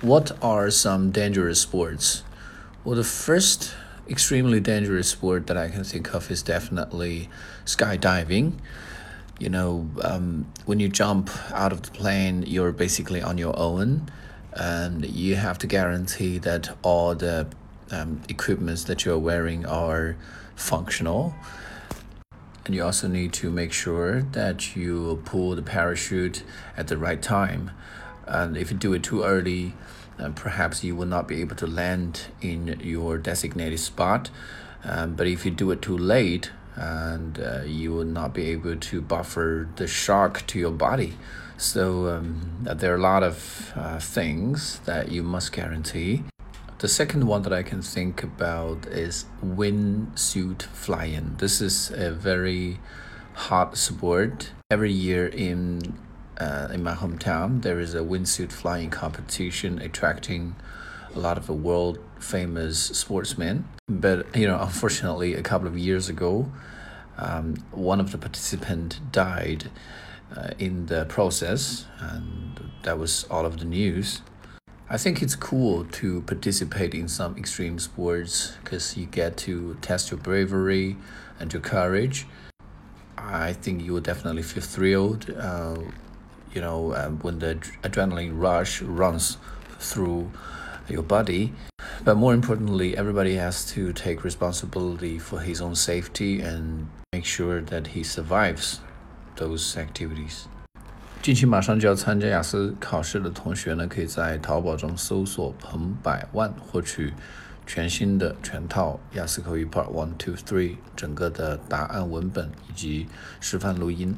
what are some dangerous sports? Well, the first extremely dangerous sport that I can think of is definitely skydiving. You know, um, when you jump out of the plane, you're basically on your own, and you have to guarantee that all the um, equipments that you're wearing are functional. And you also need to make sure that you pull the parachute at the right time. And if you do it too early, uh, perhaps you will not be able to land in your designated spot. Um, but if you do it too late, and uh, you will not be able to buffer the shock to your body. So um, there are a lot of uh, things that you must guarantee. The second one that I can think about is wingsuit flying. This is a very hot sport. Every year in uh, in my hometown, there is a wingsuit flying competition attracting a lot of world famous sportsmen. But you know, unfortunately, a couple of years ago, um, one of the participants died uh, in the process, and that was all of the news. I think it's cool to participate in some extreme sports because you get to test your bravery and your courage. I think you will definitely feel thrilled, uh, you know, uh, when the adrenaline rush runs through your body. But more importantly, everybody has to take responsibility for his own safety and make sure that he survives those activities. 近期马上就要参加雅思考试的同学呢，可以在淘宝中搜索“彭百万”，获取全新的全套雅思口语 Part One、Two、Three 整个的答案文本以及示范录音。